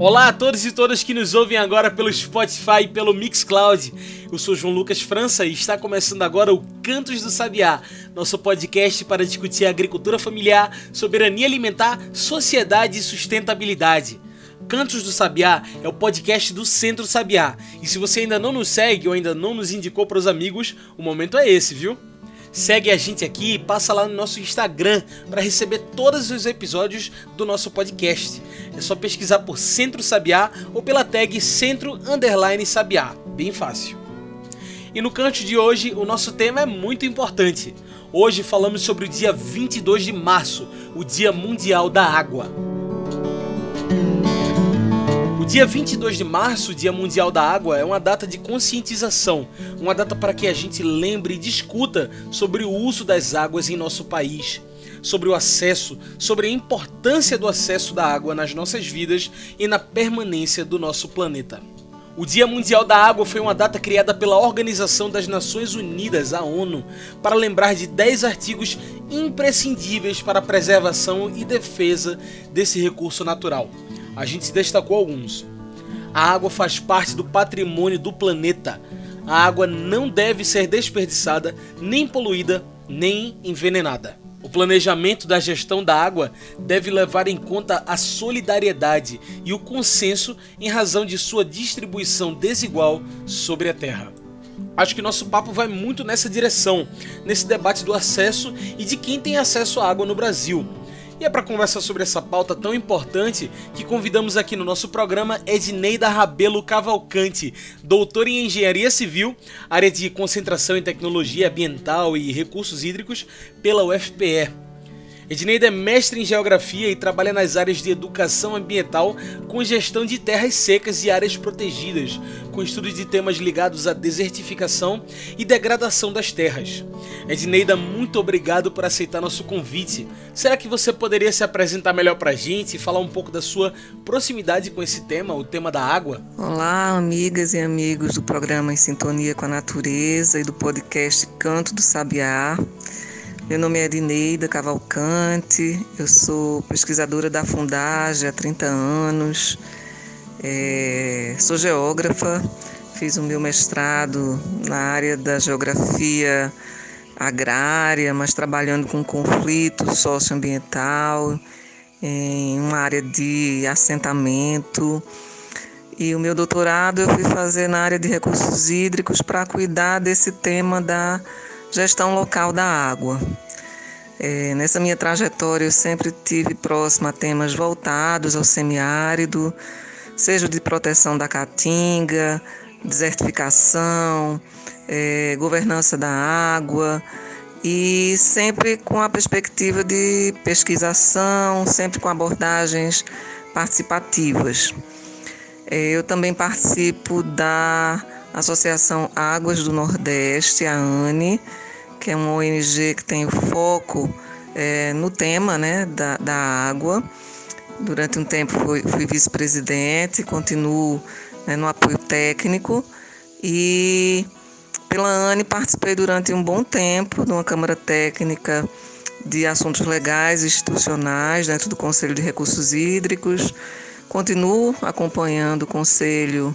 Olá a todos e todas que nos ouvem agora pelo Spotify e pelo Mixcloud. Eu sou João Lucas França e está começando agora o Cantos do Sabiá, nosso podcast para discutir agricultura familiar, soberania alimentar, sociedade e sustentabilidade. Cantos do Sabiá é o podcast do Centro Sabiá. E se você ainda não nos segue ou ainda não nos indicou para os amigos, o momento é esse, viu? Segue a gente aqui e passa lá no nosso Instagram para receber todos os episódios do nosso podcast. É só pesquisar por Centro Sabiá ou pela tag Centro Underline Sabiá. Bem fácil. E no canto de hoje, o nosso tema é muito importante. Hoje falamos sobre o dia 22 de março, o Dia Mundial da Água. Dia 22 de março, Dia Mundial da Água, é uma data de conscientização, uma data para que a gente lembre e discuta sobre o uso das águas em nosso país, sobre o acesso, sobre a importância do acesso da água nas nossas vidas e na permanência do nosso planeta. O Dia Mundial da Água foi uma data criada pela Organização das Nações Unidas, a ONU, para lembrar de 10 artigos imprescindíveis para a preservação e defesa desse recurso natural a gente destacou alguns. A água faz parte do patrimônio do planeta. A água não deve ser desperdiçada, nem poluída, nem envenenada. O planejamento da gestão da água deve levar em conta a solidariedade e o consenso em razão de sua distribuição desigual sobre a Terra. Acho que nosso papo vai muito nessa direção, nesse debate do acesso e de quem tem acesso à água no Brasil. E é para conversar sobre essa pauta tão importante que convidamos aqui no nosso programa Edneida Rabelo Cavalcante, doutora em Engenharia Civil, área de concentração em Tecnologia Ambiental e Recursos Hídricos pela UFPE. Edneida é mestre em geografia e trabalha nas áreas de educação ambiental com gestão de terras secas e áreas protegidas, com estudos de temas ligados à desertificação e degradação das terras. Edneida, muito obrigado por aceitar nosso convite. Será que você poderia se apresentar melhor para a gente e falar um pouco da sua proximidade com esse tema, o tema da água? Olá, amigas e amigos do programa Em Sintonia com a Natureza e do podcast Canto do Sabiá. Meu nome é Edineida Cavalcante, eu sou pesquisadora da Fundagem há 30 anos, é, sou geógrafa, fiz o meu mestrado na área da geografia agrária, mas trabalhando com conflito socioambiental, em uma área de assentamento. E o meu doutorado eu fui fazer na área de recursos hídricos para cuidar desse tema da gestão local da água. É, nessa minha trajetória, eu sempre tive próximo a temas voltados ao semiárido, seja de proteção da caatinga, desertificação, é, governança da água, e sempre com a perspectiva de pesquisação, sempre com abordagens participativas. É, eu também participo da Associação Águas do Nordeste, a ANE, que é uma ONG que tem o foco é, no tema né, da, da água. Durante um tempo fui, fui vice-presidente, continuo né, no apoio técnico e pela ANE participei durante um bom tempo de uma Câmara Técnica de Assuntos Legais e Institucionais dentro do Conselho de Recursos Hídricos. Continuo acompanhando o Conselho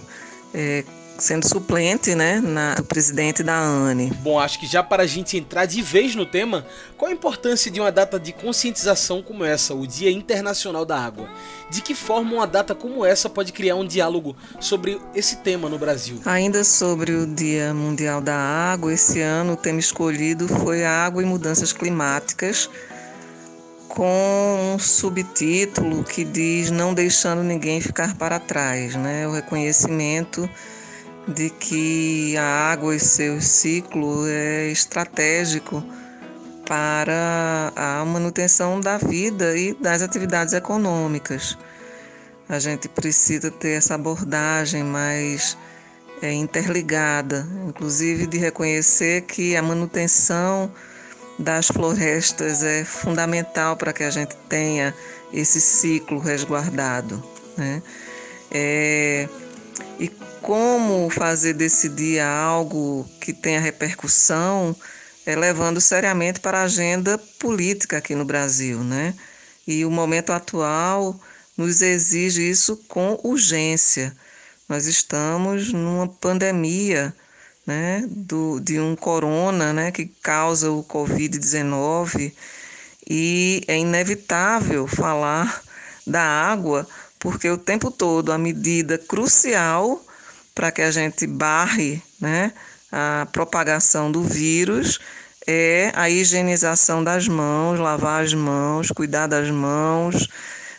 é, sendo suplente, né, na, do presidente da ANE. Bom, acho que já para a gente entrar de vez no tema, qual a importância de uma data de conscientização como essa, o Dia Internacional da Água? De que forma uma data como essa pode criar um diálogo sobre esse tema no Brasil? Ainda sobre o Dia Mundial da Água, esse ano o tema escolhido foi Água e Mudanças Climáticas, com um subtítulo que diz Não deixando ninguém ficar para trás, né? O reconhecimento de que a água e seu ciclo é estratégico para a manutenção da vida e das atividades econômicas. A gente precisa ter essa abordagem mais é, interligada, inclusive de reconhecer que a manutenção das florestas é fundamental para que a gente tenha esse ciclo resguardado. Né? É, e como fazer desse dia algo que tenha repercussão, é, levando seriamente para a agenda política aqui no Brasil. Né? E o momento atual nos exige isso com urgência. Nós estamos numa pandemia né, do, de um corona né, que causa o Covid-19 e é inevitável falar da água, porque o tempo todo a medida crucial para que a gente barre né, a propagação do vírus é a higienização das mãos, lavar as mãos, cuidar das mãos,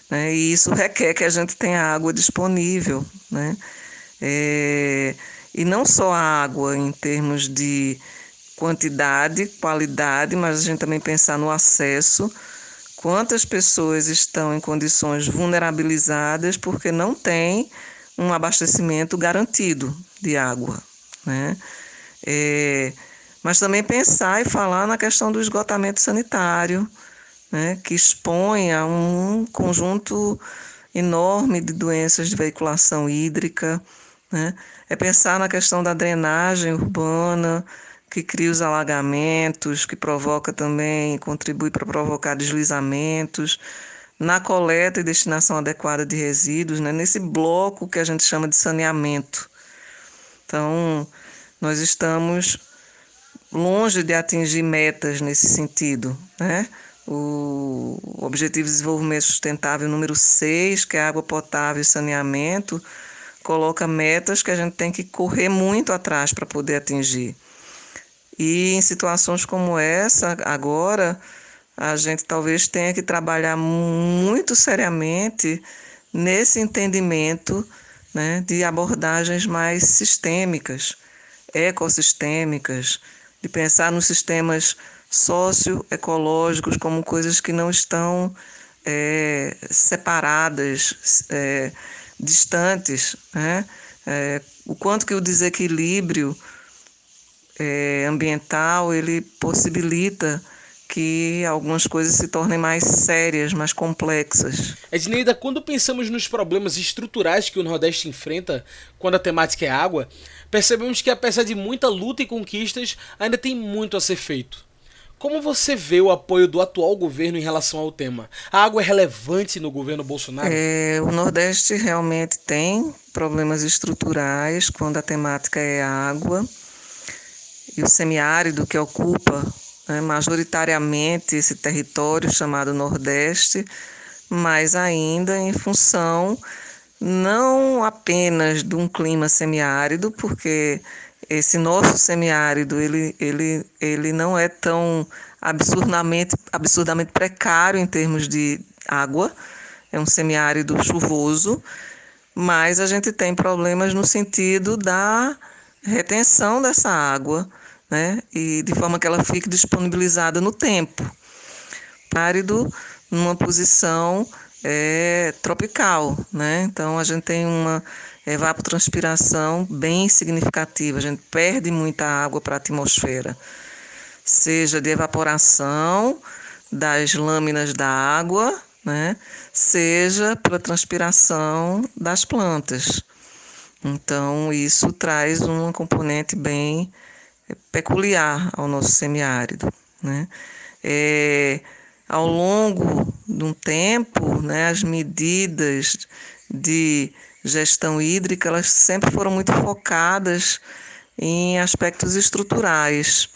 né, e isso requer que a gente tenha água disponível. Né? É, e não só a água em termos de quantidade, qualidade, mas a gente também pensar no acesso. Quantas pessoas estão em condições vulnerabilizadas porque não tem um abastecimento garantido de água, né? É, mas também pensar e falar na questão do esgotamento sanitário, né, que expõe a um conjunto enorme de doenças de veiculação hídrica, né? É pensar na questão da drenagem urbana, que cria os alagamentos, que provoca também, contribui para provocar deslizamentos, na coleta e destinação adequada de resíduos, né? nesse bloco que a gente chama de saneamento. Então, nós estamos longe de atingir metas nesse sentido. Né? O Objetivo de Desenvolvimento Sustentável número 6, que é água potável e saneamento, coloca metas que a gente tem que correr muito atrás para poder atingir. E em situações como essa, agora, a gente talvez tenha que trabalhar muito seriamente nesse entendimento né, de abordagens mais sistêmicas, ecossistêmicas, de pensar nos sistemas socioecológicos como coisas que não estão é, separadas, é, distantes, né? É, o quanto que o desequilíbrio é, ambiental ele possibilita que algumas coisas se tornem mais sérias, mais complexas. Edneida, quando pensamos nos problemas estruturais que o Nordeste enfrenta quando a temática é água, percebemos que apesar de muita luta e conquistas, ainda tem muito a ser feito. Como você vê o apoio do atual governo em relação ao tema? A água é relevante no governo Bolsonaro? É, o Nordeste realmente tem problemas estruturais quando a temática é água. E o semiárido que ocupa né, majoritariamente esse território chamado Nordeste, mas ainda em função não apenas de um clima semiárido, porque esse nosso semiárido ele, ele, ele não é tão absurdamente, absurdamente precário em termos de água, é um semiárido chuvoso, mas a gente tem problemas no sentido da retenção dessa água, né? E de forma que ela fique disponibilizada no tempo. Árido numa posição é, tropical, né? Então a gente tem uma evapotranspiração bem significativa. A gente perde muita água para a atmosfera, seja de evaporação das lâminas da água, né? seja pela transpiração das plantas. Então, isso traz uma componente bem peculiar ao nosso semiárido. Né? É, ao longo de um tempo, né, as medidas de gestão hídrica, elas sempre foram muito focadas em aspectos estruturais,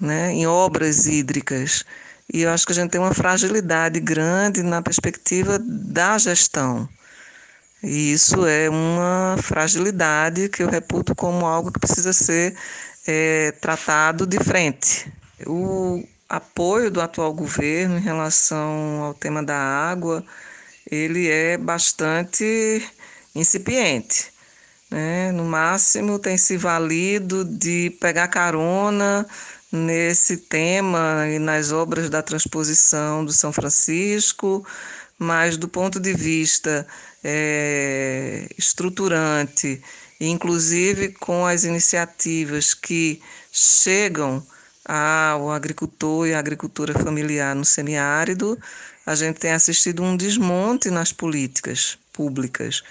né, em obras hídricas. E eu acho que a gente tem uma fragilidade grande na perspectiva da gestão. E isso é uma fragilidade que eu reputo como algo que precisa ser é, tratado de frente. O apoio do atual governo em relação ao tema da água ele é bastante incipiente. Né? No máximo, tem se valido de pegar carona nesse tema e nas obras da transposição do São Francisco, mas do ponto de vista é, estruturante, inclusive com as iniciativas que chegam ao agricultor e à agricultura familiar no semiárido, a gente tem assistido um desmonte nas políticas públicas,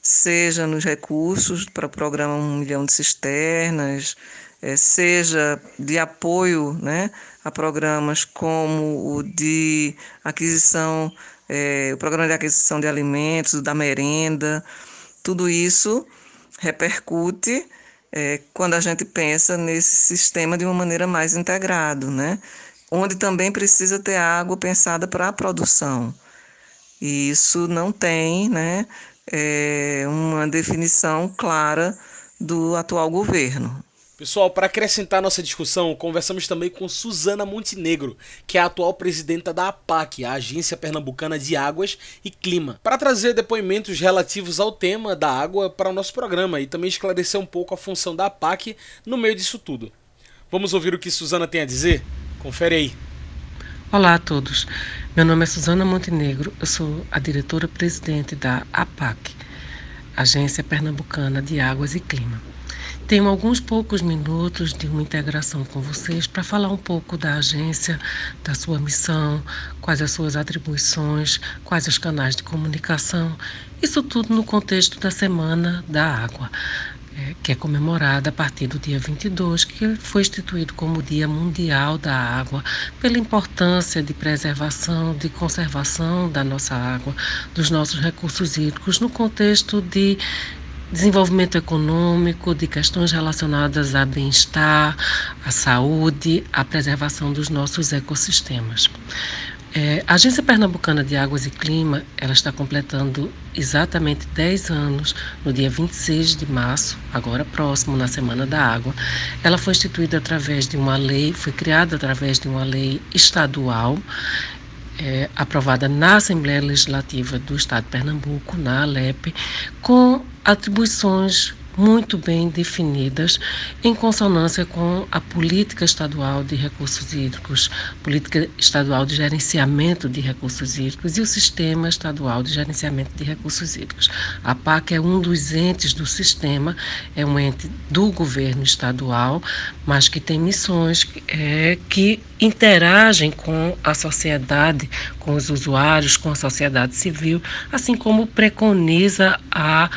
seja nos recursos para o programa Um Milhão de Cisternas, é, seja de apoio né, a programas como o de aquisição, é, o programa de aquisição de alimentos, da merenda, tudo isso repercute é, quando a gente pensa nesse sistema de uma maneira mais integrada, né? onde também precisa ter água pensada para a produção. E isso não tem né, é, uma definição clara do atual governo. Pessoal, para acrescentar nossa discussão, conversamos também com Suzana Montenegro, que é a atual presidenta da APAC, a Agência Pernambucana de Águas e Clima, para trazer depoimentos relativos ao tema da água para o nosso programa e também esclarecer um pouco a função da APAC no meio disso tudo. Vamos ouvir o que Suzana tem a dizer? Confere aí. Olá a todos. Meu nome é Suzana Montenegro, eu sou a diretora-presidente da APAC, Agência Pernambucana de Águas e Clima. Tenho alguns poucos minutos de uma integração com vocês para falar um pouco da agência, da sua missão, quais as suas atribuições, quais os canais de comunicação. Isso tudo no contexto da Semana da Água, é, que é comemorada a partir do dia 22, que foi instituído como Dia Mundial da Água, pela importância de preservação, de conservação da nossa água, dos nossos recursos hídricos, no contexto de desenvolvimento econômico, de questões relacionadas a bem-estar, à saúde, à preservação dos nossos ecossistemas. É, a Agência Pernambucana de Águas e Clima, ela está completando exatamente 10 anos no dia 26 de março, agora próximo, na Semana da Água. Ela foi instituída através de uma lei, foi criada através de uma lei estadual é, aprovada na Assembleia Legislativa do Estado de Pernambuco, na ALEP, com atribuições muito bem definidas, em consonância com a política estadual de recursos hídricos, política estadual de gerenciamento de recursos hídricos e o sistema estadual de gerenciamento de recursos hídricos. A PAC é um dos entes do sistema, é um ente do governo estadual, mas que tem missões é, que interagem com a sociedade, com os usuários, com a sociedade civil, assim como preconiza a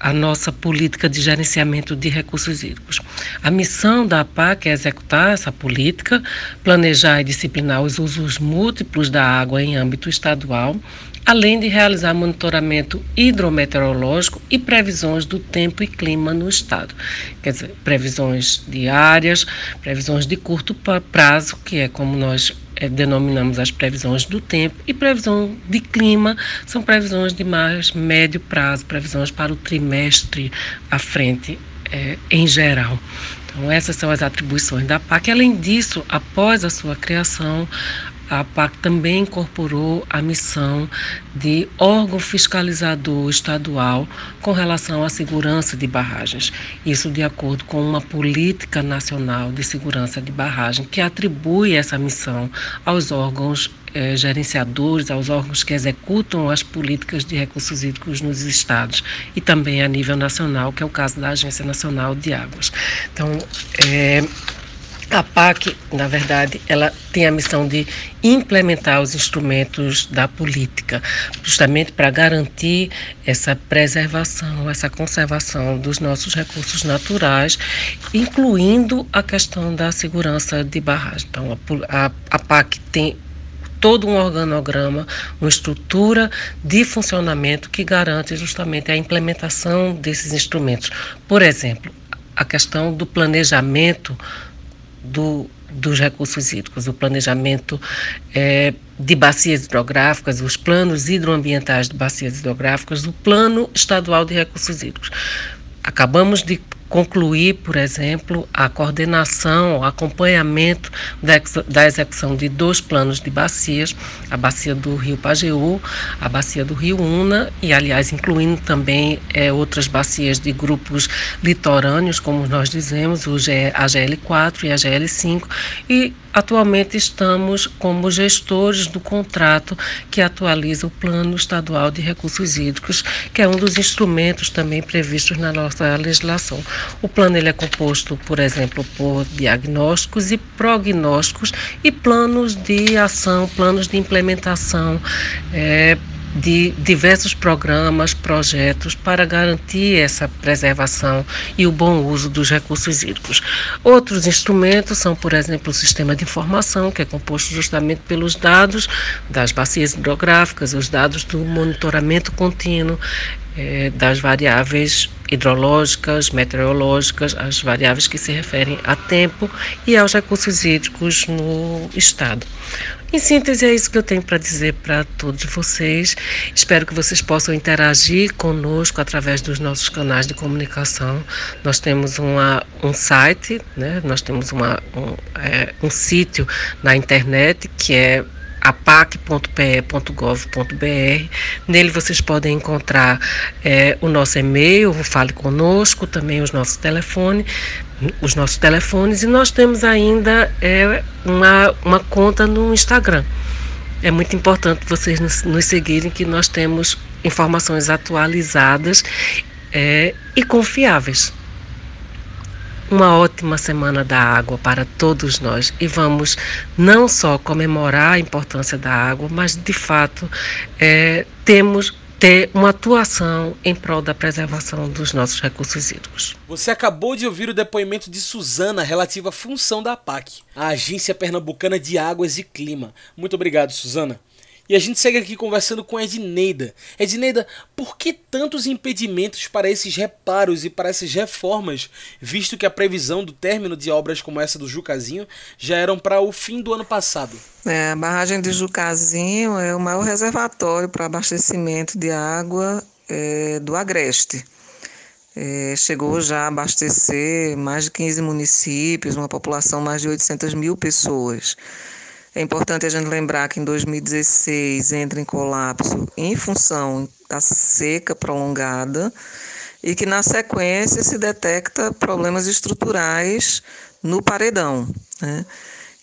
a nossa política de gerenciamento de recursos hídricos. A missão da APAC é executar essa política, planejar e disciplinar os usos múltiplos da água em âmbito estadual, além de realizar monitoramento hidrometeorológico e previsões do tempo e clima no estado. Quer dizer, previsões diárias, previsões de curto prazo, que é como nós é, denominamos as previsões do tempo, e previsão de clima são previsões de mais médio prazo, previsões para o trimestre à frente é, em geral. Então, essas são as atribuições da PAC. Além disso, após a sua criação, a PAC também incorporou a missão de órgão fiscalizador estadual com relação à segurança de barragens. Isso de acordo com uma política nacional de segurança de barragem que atribui essa missão aos órgãos eh, gerenciadores, aos órgãos que executam as políticas de recursos hídricos nos estados e também a nível nacional, que é o caso da Agência Nacional de Águas. Então, é, a PAC, na verdade, ela tem a missão de implementar os instrumentos da política, justamente para garantir essa preservação, essa conservação dos nossos recursos naturais, incluindo a questão da segurança de barragem. Então, a, a, PAC tem todo um organograma, uma estrutura de funcionamento que garante justamente a implementação desses instrumentos. Por exemplo, a questão do planejamento do, dos recursos hídricos, o planejamento é, de bacias hidrográficas, os planos hidroambientais de bacias hidrográficas, o plano estadual de recursos hídricos. Acabamos de concluir, por exemplo, a coordenação, o acompanhamento da, execução de dois planos de bacias, a bacia do Rio Pajeú, a bacia do Rio Una, e aliás, incluindo também é, outras bacias de grupos litorâneos, como nós dizemos, o G, a GL4 e a GL5, e Atualmente estamos como gestores do contrato que atualiza o Plano Estadual de Recursos Hídricos, que é um dos instrumentos também previstos na nossa legislação. O plano ele é composto, por exemplo, por diagnósticos e prognósticos e planos de ação, planos de implementação. É, de diversos programas, projetos para garantir essa preservação e o bom uso dos recursos hídricos. Outros instrumentos são, por exemplo, o sistema de informação, que é composto justamente pelos dados das bacias hidrográficas, os dados do monitoramento contínuo, é, das variáveis hidrológicas, meteorológicas, as variáveis que se referem a tempo e aos recursos hídricos no estado. Em síntese, é isso que eu tenho para dizer para todos vocês. Espero que vocês possam interagir conosco através dos nossos canais de comunicação. Nós temos uma, um site, né? nós temos uma, um, é, um sítio na internet que é apac.pe.gov.br. Nele vocês podem encontrar é, o nosso e-mail, fale conosco, também os nossos telefones, os nossos telefones e nós temos ainda é, uma, uma conta no Instagram. É muito importante vocês nos, nos seguirem que nós temos informações atualizadas é, e confiáveis uma ótima semana da água para todos nós e vamos não só comemorar a importância da água, mas de fato é, temos ter uma atuação em prol da preservação dos nossos recursos hídricos. Você acabou de ouvir o depoimento de Suzana relativa à função da APAC, a Agência Pernambucana de Águas e Clima. Muito obrigado, Suzana. E a gente segue aqui conversando com Edneida. Edneida, por que tantos impedimentos para esses reparos e para essas reformas, visto que a previsão do término de obras como essa do Jucazinho já eram para o fim do ano passado? É, a barragem de Jucazinho é o maior reservatório para abastecimento de água é, do Agreste. É, chegou já a abastecer mais de 15 municípios, uma população mais de 800 mil pessoas. É importante a gente lembrar que em 2016 entra em colapso em função da seca prolongada e que na sequência se detecta problemas estruturais no paredão. Né?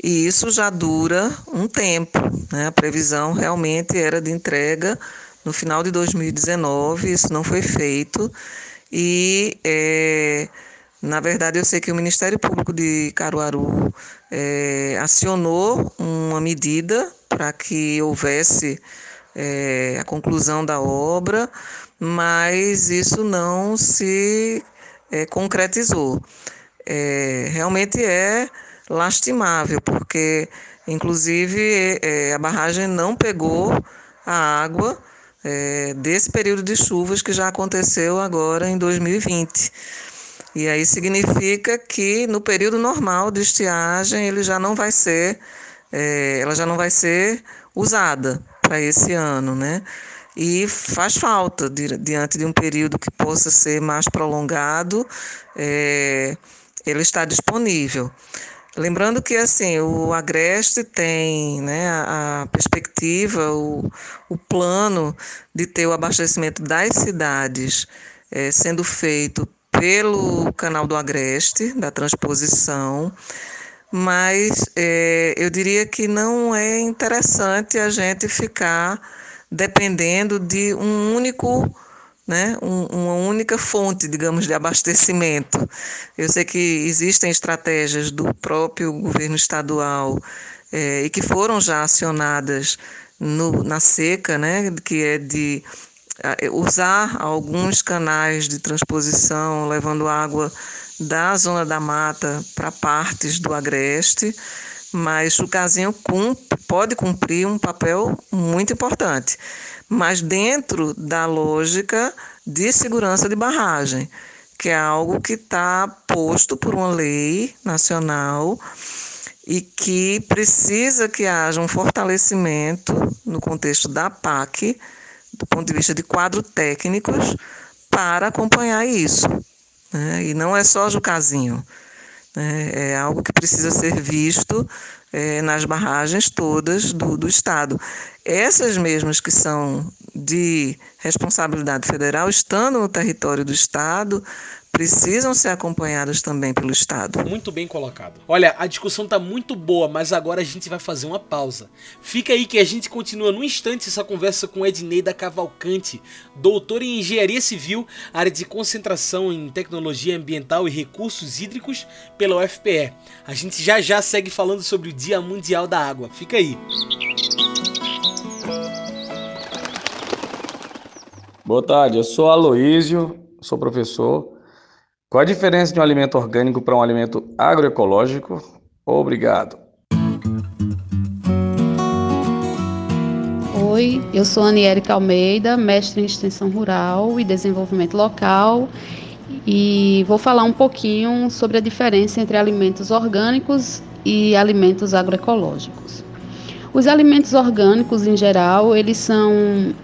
E isso já dura um tempo. Né? A previsão realmente era de entrega no final de 2019, isso não foi feito. E é, na verdade, eu sei que o Ministério Público de Caruaru é, acionou uma medida para que houvesse é, a conclusão da obra, mas isso não se é, concretizou. É, realmente é lastimável, porque, inclusive, é, a barragem não pegou a água é, desse período de chuvas que já aconteceu agora em 2020. E aí significa que no período normal de estiagem ele já não vai ser, é, ela já não vai ser usada para esse ano, né? E faz falta diante de um período que possa ser mais prolongado, é, ele está disponível. Lembrando que assim o Agreste tem né, a, perspectiva, o, o plano de ter o abastecimento das cidades é, sendo feito pelo canal do Agreste, da transposição, mas é, eu diria que não é interessante a gente ficar dependendo de um único, né, um, uma única fonte, digamos, de abastecimento. Eu sei que existem estratégias do próprio governo estadual é, e que foram já acionadas no, na seca, né, que é de usar alguns canais de transposição, levando água da zona da mata para partes do agreste, mas o casinho pode cumprir um papel muito importante, mas dentro da lógica de segurança de barragem, que é algo que está posto por uma lei nacional e que precisa que haja um fortalecimento no contexto da PAC do ponto de vista de quadro técnicos, para acompanhar isso. Né? E não é só Jucazinho. Né? É algo que precisa ser visto é, nas barragens todas do, do Estado. Essas mesmas que são de responsabilidade federal, estando no território do Estado, precisam ser acompanhadas também pelo Estado. Muito bem colocado. Olha, a discussão tá muito boa, mas agora a gente vai fazer uma pausa. Fica aí que a gente continua no instante essa conversa com Edneida Cavalcante, doutora em Engenharia Civil, área de concentração em Tecnologia Ambiental e Recursos Hídricos pela UFPE. A gente já já segue falando sobre o Dia Mundial da Água. Fica aí. Boa tarde, eu sou Aloísio, sou professor. Qual a diferença de um alimento orgânico para um alimento agroecológico? Obrigado. Oi, eu sou Aniérica Almeida, mestre em extensão rural e desenvolvimento local, e vou falar um pouquinho sobre a diferença entre alimentos orgânicos e alimentos agroecológicos. Os alimentos orgânicos, em geral, eles são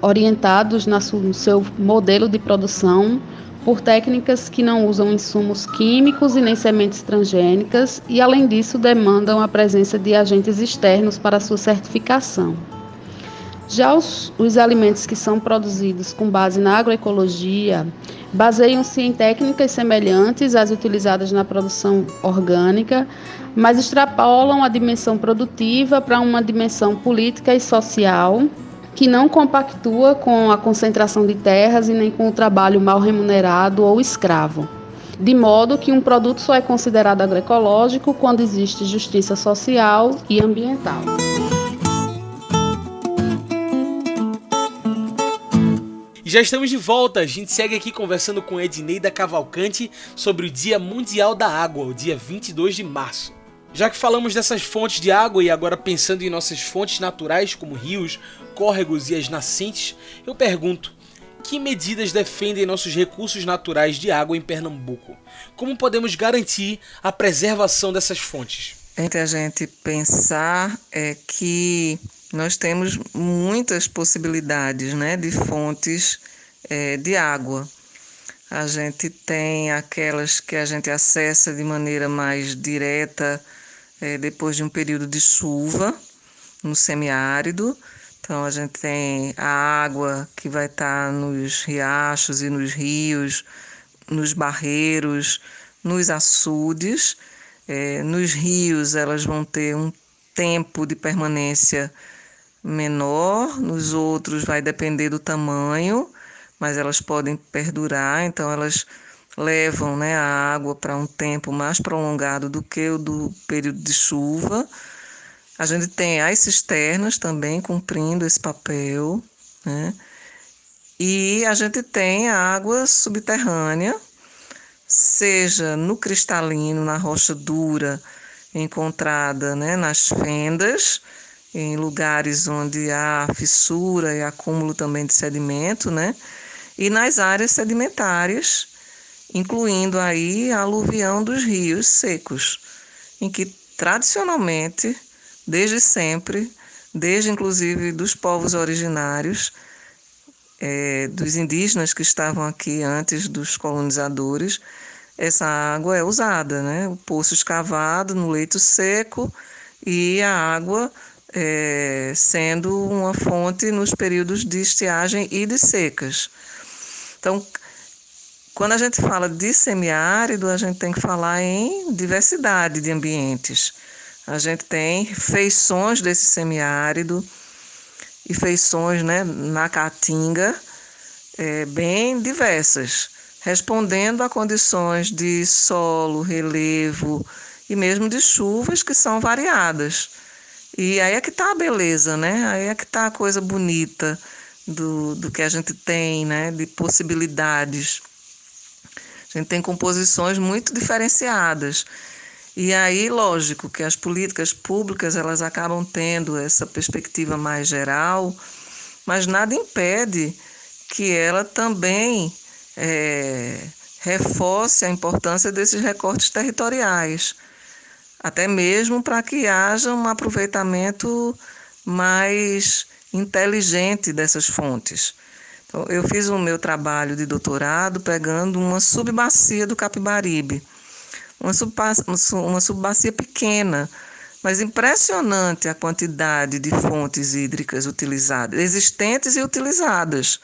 orientados no seu modelo de produção por técnicas que não usam insumos químicos e nem sementes transgênicas e, além disso, demandam a presença de agentes externos para sua certificação. Já os, os alimentos que são produzidos com base na agroecologia baseiam-se em técnicas semelhantes às utilizadas na produção orgânica, mas extrapolam a dimensão produtiva para uma dimensão política e social que não compactua com a concentração de terras e nem com o trabalho mal remunerado ou escravo. De modo que um produto só é considerado agroecológico quando existe justiça social e ambiental. Já estamos de volta, a gente segue aqui conversando com Edneida Cavalcante sobre o Dia Mundial da Água, o dia 22 de março. Já que falamos dessas fontes de água e agora pensando em nossas fontes naturais como rios, córregos e as nascentes, eu pergunto: que medidas defendem nossos recursos naturais de água em Pernambuco? Como podemos garantir a preservação dessas fontes? Entre a gente pensar é que nós temos muitas possibilidades né, de fontes é, de água. A gente tem aquelas que a gente acessa de maneira mais direta é, depois de um período de chuva no semiárido. Então a gente tem a água que vai estar nos riachos e nos rios, nos barreiros, nos açudes. É, nos rios elas vão ter um tempo de permanência menor, nos outros vai depender do tamanho, mas elas podem perdurar, então elas levam né, a água para um tempo mais prolongado do que o do período de chuva. A gente tem as cisternas também cumprindo esse papel, né? E a gente tem a água subterrânea, seja no cristalino, na rocha dura, encontrada né, nas fendas, em lugares onde há fissura e acúmulo também de sedimento, né? E nas áreas sedimentares, incluindo aí a aluvião dos rios secos, em que tradicionalmente, desde sempre, desde inclusive dos povos originários, é, dos indígenas que estavam aqui antes dos colonizadores, essa água é usada, né? O poço escavado no leito seco e a água é, sendo uma fonte nos períodos de estiagem e de secas. Então, quando a gente fala de semiárido, a gente tem que falar em diversidade de ambientes. A gente tem feições desse semiárido e feições né, na caatinga é, bem diversas, respondendo a condições de solo, relevo e mesmo de chuvas que são variadas. E aí é que está a beleza, né? Aí é que está a coisa bonita do, do que a gente tem, né? De possibilidades. A gente tem composições muito diferenciadas. E aí, lógico, que as políticas públicas elas acabam tendo essa perspectiva mais geral, mas nada impede que ela também é, reforce a importância desses recortes territoriais até mesmo para que haja um aproveitamento mais inteligente dessas fontes. Então, eu fiz o meu trabalho de doutorado pegando uma subbacia do Capibaribe, uma, uma subbacia pequena, mas impressionante a quantidade de fontes hídricas utilizadas, existentes e utilizadas.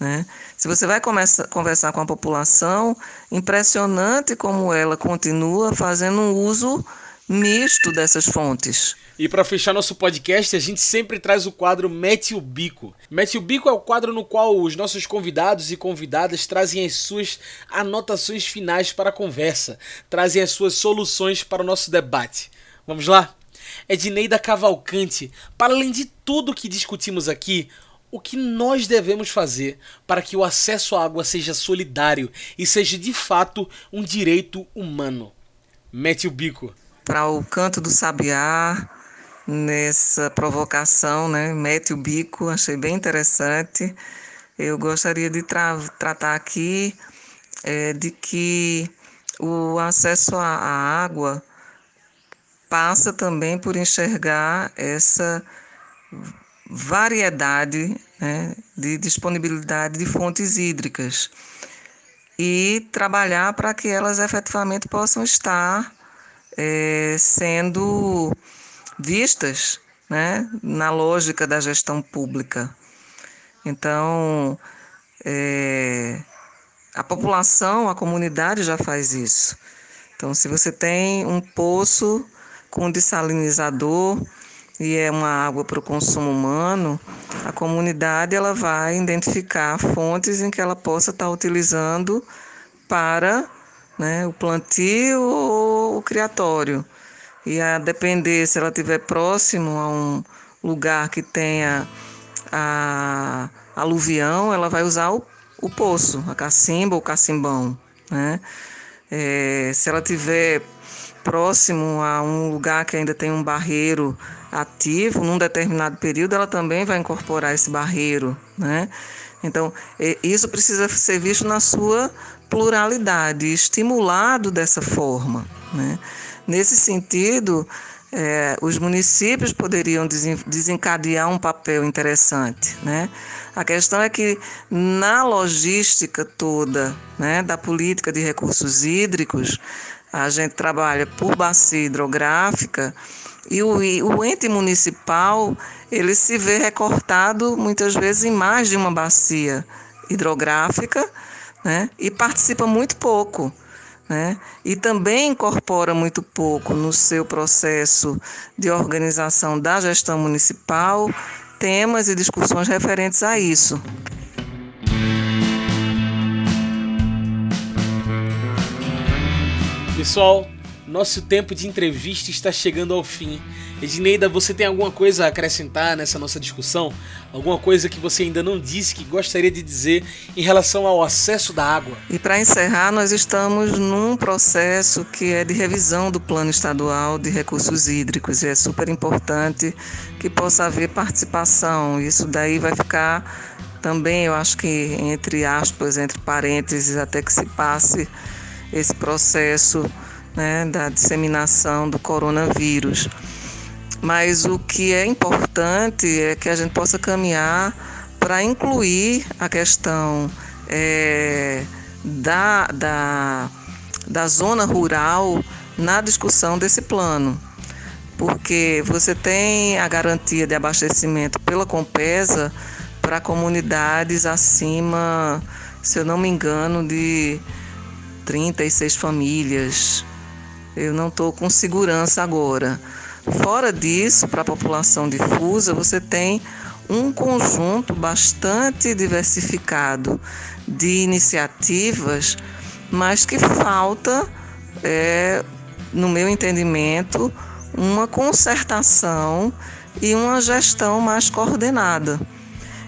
Né? Se você vai começar, conversar com a população, impressionante como ela continua fazendo um uso misto dessas fontes. E para fechar nosso podcast, a gente sempre traz o quadro Mete o Bico. Mete o Bico é o quadro no qual os nossos convidados e convidadas trazem as suas anotações finais para a conversa, trazem as suas soluções para o nosso debate. Vamos lá? Edneida Cavalcante, para além de tudo que discutimos aqui, o que nós devemos fazer para que o acesso à água seja solidário e seja de fato um direito humano? Mete o bico. Para o canto do sabiá, nessa provocação, né? Mete o bico, achei bem interessante. Eu gostaria de tra tratar aqui é, de que o acesso à água passa também por enxergar essa variedade né, de disponibilidade de fontes hídricas e trabalhar para que elas efetivamente possam estar é, sendo vistas né, na lógica da gestão pública. Então, é, a população, a comunidade já faz isso. Então, se você tem um poço com dessalinizador e é uma água para o consumo humano, a comunidade ela vai identificar fontes em que ela possa estar utilizando para né, o plantio ou o criatório. E a depender se ela estiver próximo a um lugar que tenha a aluvião, ela vai usar o, o poço, a cacimba ou cacimbão. Né? É, se ela estiver próximo a um lugar que ainda tem um barreiro ativo, num determinado período, ela também vai incorporar esse barreiro. Né? Então, isso precisa ser visto na sua pluralidade, estimulado dessa forma. Né? Nesse sentido, é, os municípios poderiam desencadear um papel interessante. Né? A questão é que, na logística toda né, da política de recursos hídricos, a gente trabalha por bacia hidrográfica e o, o ente municipal ele se vê recortado muitas vezes em mais de uma bacia hidrográfica né, e participa muito pouco né? e também incorpora muito pouco no seu processo de organização da gestão municipal temas e discussões referentes a isso. Pessoal, nosso tempo de entrevista está chegando ao fim. Edneida, você tem alguma coisa a acrescentar nessa nossa discussão? Alguma coisa que você ainda não disse que gostaria de dizer em relação ao acesso da água? E para encerrar, nós estamos num processo que é de revisão do Plano Estadual de Recursos Hídricos e é super importante que possa haver participação. Isso daí vai ficar também, eu acho que entre aspas, entre parênteses, até que se passe esse processo né, da disseminação do coronavírus. Mas o que é importante é que a gente possa caminhar para incluir a questão é, da, da, da zona rural na discussão desse plano. Porque você tem a garantia de abastecimento pela Compesa para comunidades acima, se eu não me engano, de 36 famílias. Eu não estou com segurança agora. Fora disso, para a população difusa, você tem um conjunto bastante diversificado de iniciativas, mas que falta, é, no meu entendimento, uma concertação e uma gestão mais coordenada.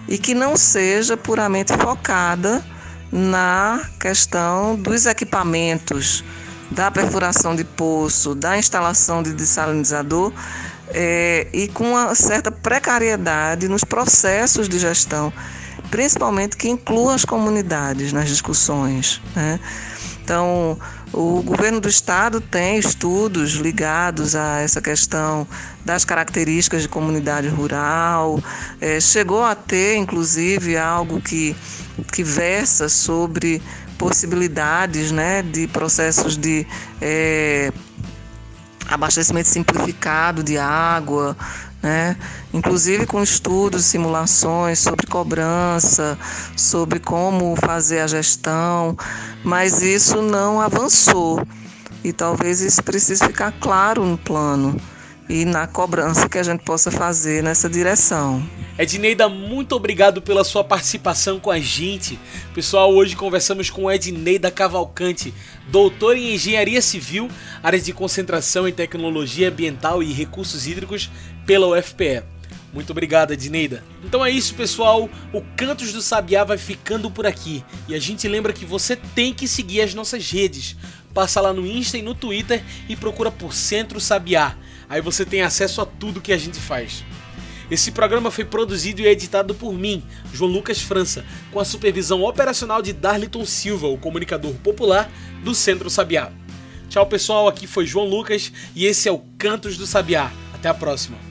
E que não seja puramente focada na questão dos equipamentos da perfuração de poço, da instalação de dessalinizador é, e com uma certa precariedade nos processos de gestão, principalmente que incluam as comunidades nas discussões. Né? Então, o governo do estado tem estudos ligados a essa questão das características de comunidade rural, é, chegou a ter, inclusive, algo que, que versa sobre possibilidades né, de processos de é, abastecimento simplificado de água, né? inclusive com estudos, simulações sobre cobrança, sobre como fazer a gestão, mas isso não avançou e talvez isso precise ficar claro no plano e na cobrança que a gente possa fazer nessa direção. Edneida, muito obrigado pela sua participação com a gente. Pessoal, hoje conversamos com Edneida Cavalcante, doutora em Engenharia Civil, áreas de concentração em Tecnologia Ambiental e Recursos Hídricos pela UFPE. Muito obrigado, Edneida. Então é isso, pessoal. O Cantos do Sabiá vai ficando por aqui. E a gente lembra que você tem que seguir as nossas redes. Passa lá no Insta e no Twitter e procura por Centro Sabiá. Aí você tem acesso a tudo que a gente faz. Esse programa foi produzido e editado por mim, João Lucas França, com a supervisão operacional de Darliton Silva, o comunicador popular do Centro Sabiá. Tchau pessoal, aqui foi João Lucas e esse é o Cantos do Sabiá. Até a próxima.